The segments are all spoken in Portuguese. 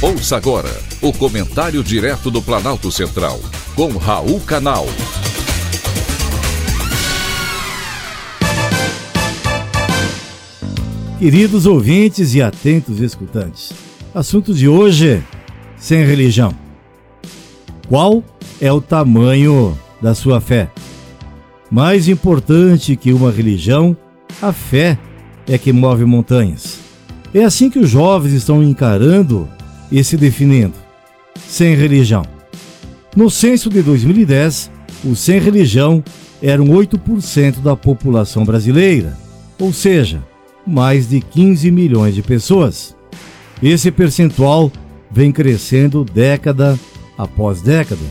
Ouça agora o comentário direto do Planalto Central, com Raul Canal. Queridos ouvintes e atentos escutantes, assunto de hoje: sem religião. Qual é o tamanho da sua fé? Mais importante que uma religião, a fé é que move montanhas. É assim que os jovens estão encarando e se definindo. Sem religião. No censo de 2010, os sem religião eram 8% da população brasileira, ou seja, mais de 15 milhões de pessoas. Esse percentual vem crescendo década após década.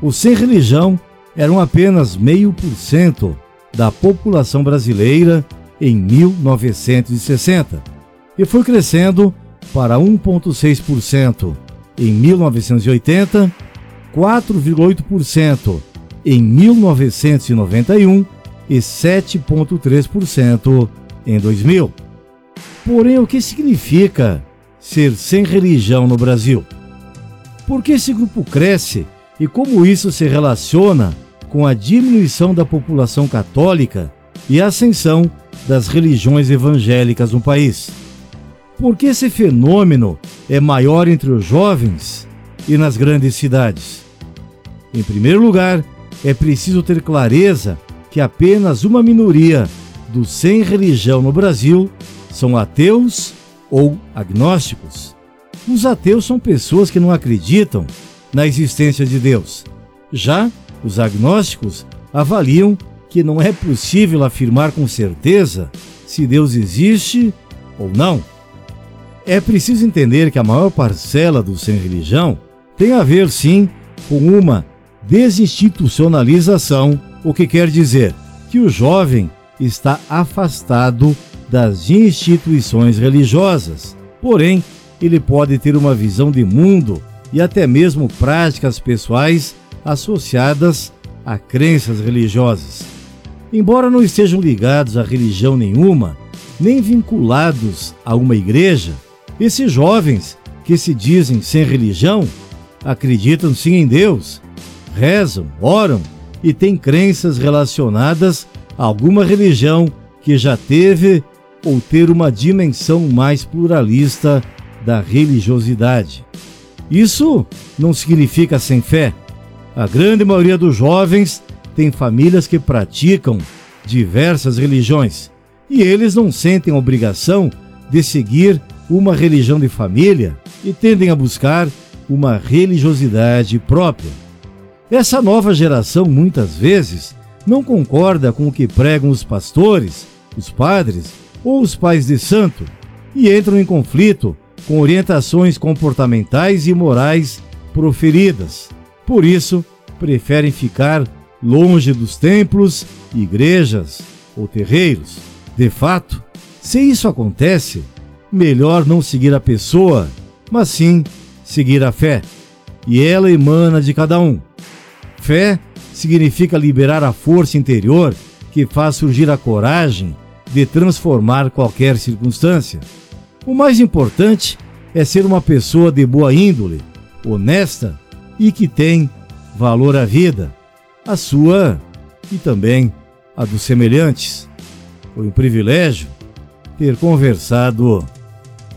Os sem religião eram apenas meio por cento da população brasileira em 1960 e foi crescendo para 1,6% em 1980, 4,8% em 1991 e 7,3% em 2000. Porém, o que significa ser sem religião no Brasil? Por que esse grupo cresce e como isso se relaciona com a diminuição da população católica e a ascensão das religiões evangélicas no país? Por que esse fenômeno é maior entre os jovens e nas grandes cidades? Em primeiro lugar, é preciso ter clareza que apenas uma minoria dos sem religião no Brasil são ateus ou agnósticos. Os ateus são pessoas que não acreditam na existência de Deus. Já os agnósticos avaliam que não é possível afirmar com certeza se Deus existe ou não. É preciso entender que a maior parcela do sem religião tem a ver, sim, com uma desinstitucionalização, o que quer dizer que o jovem está afastado das instituições religiosas. Porém, ele pode ter uma visão de mundo e até mesmo práticas pessoais associadas a crenças religiosas. Embora não estejam ligados a religião nenhuma, nem vinculados a uma igreja, esses jovens que se dizem sem religião acreditam sim em Deus, rezam, oram e têm crenças relacionadas a alguma religião que já teve ou ter uma dimensão mais pluralista da religiosidade. Isso não significa sem fé. A grande maioria dos jovens tem famílias que praticam diversas religiões e eles não sentem obrigação de seguir uma religião de família e tendem a buscar uma religiosidade própria. Essa nova geração muitas vezes não concorda com o que pregam os pastores, os padres ou os pais de santo e entram em conflito com orientações comportamentais e morais proferidas. Por isso, preferem ficar longe dos templos, igrejas ou terreiros. De fato, se isso acontece, melhor não seguir a pessoa, mas sim seguir a fé. E ela emana de cada um. Fé significa liberar a força interior que faz surgir a coragem de transformar qualquer circunstância. O mais importante é ser uma pessoa de boa índole, honesta e que tem valor à vida, a sua e também a dos semelhantes. Foi um privilégio ter conversado